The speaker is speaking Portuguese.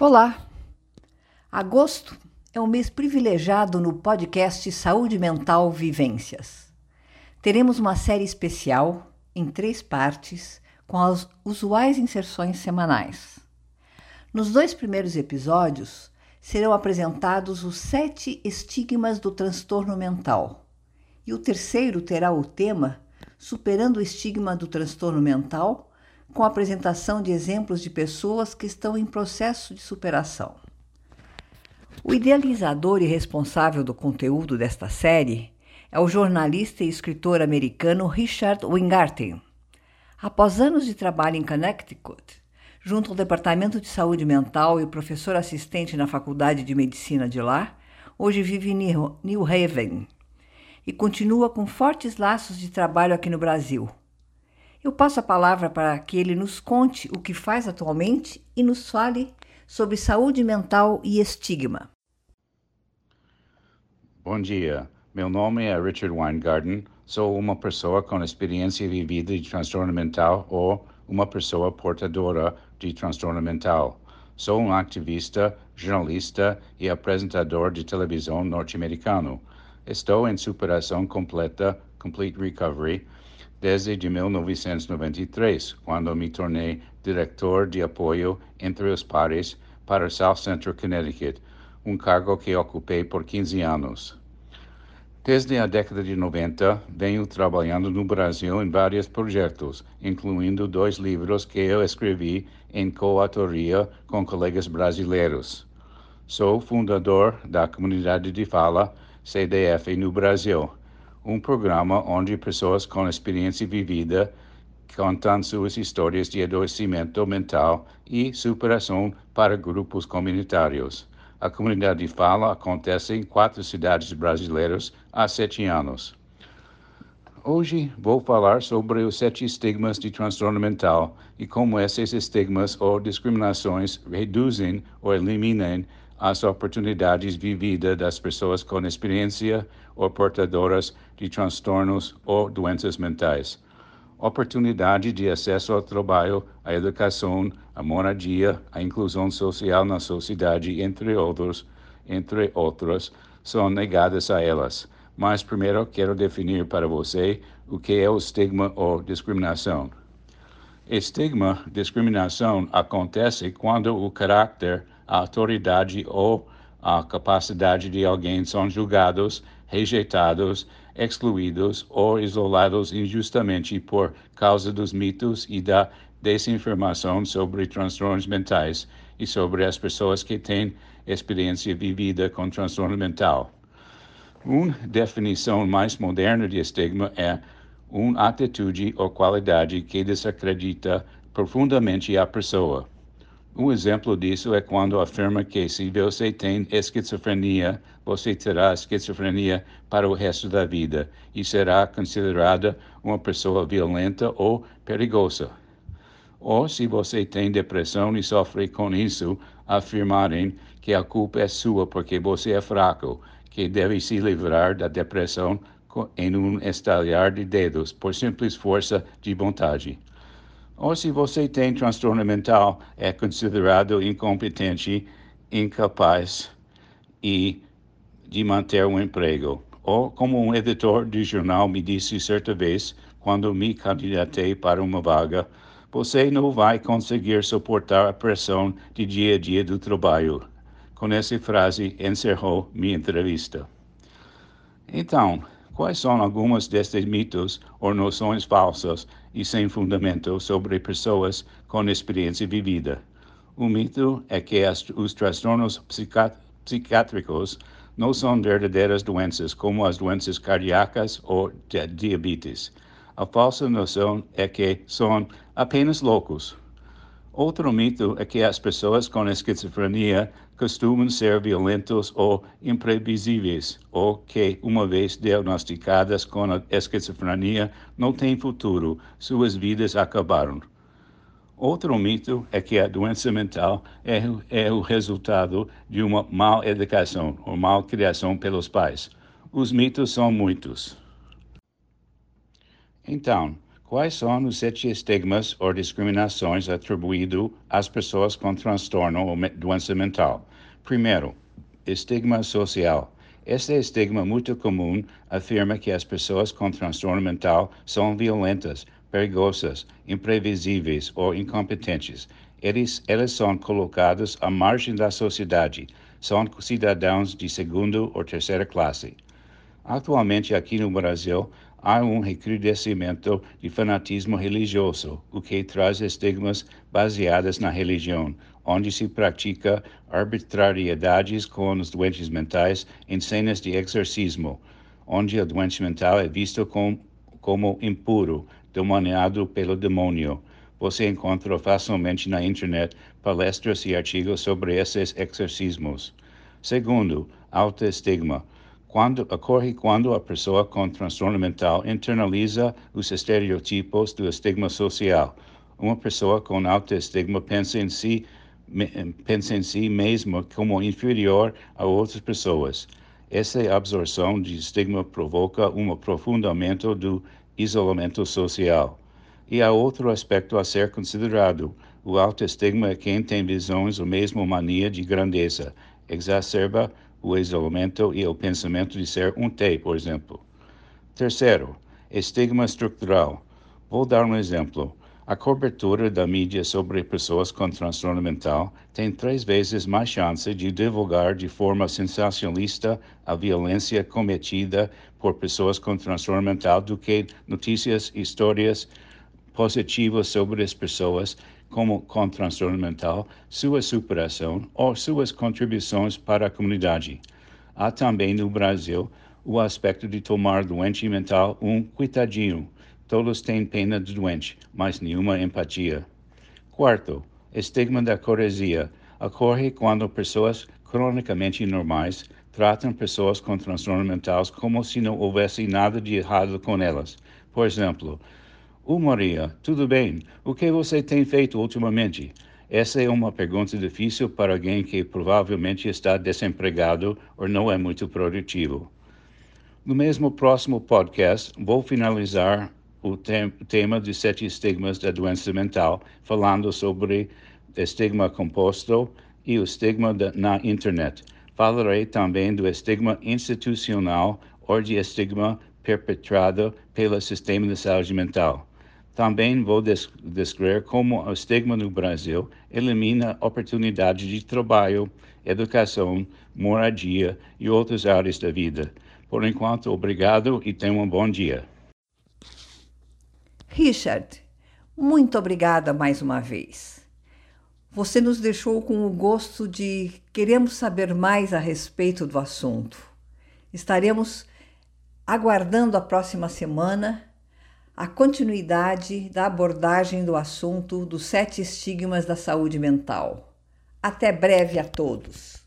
Olá! Agosto é um mês privilegiado no podcast Saúde Mental Vivências. Teremos uma série especial em três partes com as usuais inserções semanais. Nos dois primeiros episódios serão apresentados os sete estigmas do transtorno mental, e o terceiro terá o tema Superando o estigma do transtorno mental com a apresentação de exemplos de pessoas que estão em processo de superação. O idealizador e responsável do conteúdo desta série é o jornalista e escritor americano Richard Wingarten. Após anos de trabalho em Connecticut, junto ao Departamento de Saúde Mental e professor assistente na Faculdade de Medicina de lá, hoje vive em New Haven e continua com fortes laços de trabalho aqui no Brasil eu passo a palavra para que ele nos conte o que faz atualmente e nos fale sobre saúde mental e estigma. Bom dia, meu nome é Richard Weingarten, sou uma pessoa com experiência vivida de transtorno mental ou uma pessoa portadora de transtorno mental. Sou um ativista, jornalista e apresentador de televisão norte-americano. Estou em superação completa, Complete Recovery, desde de 1993, quando me tornei diretor de apoio entre os pares para South Central Connecticut, um cargo que ocupei por 15 anos. Desde a década de 90, venho trabalhando no Brasil em vários projetos, incluindo dois livros que eu escrevi em coautoria com colegas brasileiros. Sou fundador da comunidade de fala CDF no Brasil um programa onde pessoas com experiência vivida contam suas histórias de adoecimento mental e superação para grupos comunitários. A comunidade Fala acontece em quatro cidades brasileiras há sete anos. Hoje vou falar sobre os sete estigmas de transtorno mental e como esses estigmas ou discriminações reduzem ou eliminam as oportunidades vividas das pessoas com experiência ou portadoras de transtornos ou doenças mentais. Oportunidade de acesso ao trabalho, à educação, à moradia, à inclusão social na sociedade, entre outros, entre outras, são negadas a elas. Mas primeiro quero definir para você o que é o estigma ou discriminação. Estigma, discriminação, acontece quando o caráter a autoridade ou a capacidade de alguém são julgados, rejeitados, excluídos ou isolados injustamente por causa dos mitos e da desinformação sobre transtornos mentais e sobre as pessoas que têm experiência vivida com transtorno mental. Uma definição mais moderna de estigma é uma atitude ou qualidade que desacredita profundamente a pessoa. Um exemplo disso é quando afirma que se você tem esquizofrenia, você terá esquizofrenia para o resto da vida e será considerada uma pessoa violenta ou perigosa. Ou se você tem depressão e sofre com isso, afirmarem que a culpa é sua porque você é fraco, que deve se livrar da depressão em um estalar de dedos por simples força de vontade. Ou se você tem transtorno mental, é considerado incompetente, incapaz e de manter um emprego. Ou como um editor de jornal me disse certa vez, quando me candidatei para uma vaga, você não vai conseguir suportar a pressão de dia a dia do trabalho. Com essa frase, encerrou minha entrevista. Então, Quais são algumas destes mitos ou noções falsas e sem fundamento sobre pessoas com experiência vivida? O mito é que as, os transtornos psiquiátricos não são verdadeiras doenças, como as doenças cardíacas ou diabetes. A falsa noção é que são apenas loucos, Outro mito é que as pessoas com esquizofrenia costumam ser violentos ou imprevisíveis, ou que, uma vez diagnosticadas com a esquizofrenia, não têm futuro, suas vidas acabaram. Outro mito é que a doença mental é, é o resultado de uma mal educação ou mal criação pelos pais. Os mitos são muitos. Então, Quais são os sete estigmas ou discriminações atribuídos às pessoas com transtorno ou doença mental? Primeiro, estigma social. Este estigma muito comum afirma que as pessoas com transtorno mental são violentas, perigosas, imprevisíveis ou incompetentes. Eles, eles são colocados à margem da sociedade, são cidadãos de segunda ou terceira classe. Atualmente, aqui no Brasil, há um recrudescimento de fanatismo religioso, o que traz estigmas baseados na religião, onde se pratica arbitrariedades com os doentes mentais em cenas de exorcismo, onde o doente mental é visto com, como impuro, demoniado pelo demônio. Você encontra facilmente na internet palestras e artigos sobre esses exorcismos. Segundo, autoestigma quando, ocorre quando a pessoa com transtorno mental internaliza os estereotipos do estigma social. Uma pessoa com autoestigma pensa em si, pensa em si mesma como inferior a outras pessoas. Essa absorção de estigma provoca um aprofundamento do isolamento social. E há outro aspecto a ser considerado. O autoestigma é quem tem visões ou mesmo mania de grandeza, exacerba o isolamento e o pensamento de ser um T, por exemplo. Terceiro, estigma estrutural. Vou dar um exemplo. A cobertura da mídia sobre pessoas com transtorno mental tem três vezes mais chance de divulgar de forma sensacionalista a violência cometida por pessoas com transtorno mental do que notícias, histórias positivas sobre as pessoas como com transtorno mental, sua superação ou suas contribuições para a comunidade. Há também no Brasil o aspecto de tomar doente mental um coitadinho. Todos têm pena do doente, mas nenhuma empatia. Quarto, estigma da coresia. Ocorre quando pessoas cronicamente normais tratam pessoas com transtorno mentais como se não houvesse nada de errado com elas. Por exemplo, Ô Maria, tudo bem? O que você tem feito ultimamente? Essa é uma pergunta difícil para alguém que provavelmente está desempregado ou não é muito produtivo. No mesmo próximo podcast, vou finalizar o te tema de sete estigmas da doença mental, falando sobre estigma composto e o estigma da, na internet. Falarei também do estigma institucional ou de estigma perpetrado pelo sistema de saúde mental. Também vou descrever como o estigma no Brasil elimina oportunidades de trabalho, educação, moradia e outras áreas da vida. Por enquanto, obrigado e tenha um bom dia. Richard, muito obrigada mais uma vez. Você nos deixou com o gosto de queremos saber mais a respeito do assunto. Estaremos aguardando a próxima semana a continuidade da abordagem do assunto dos sete estigmas da saúde mental. Até breve a todos!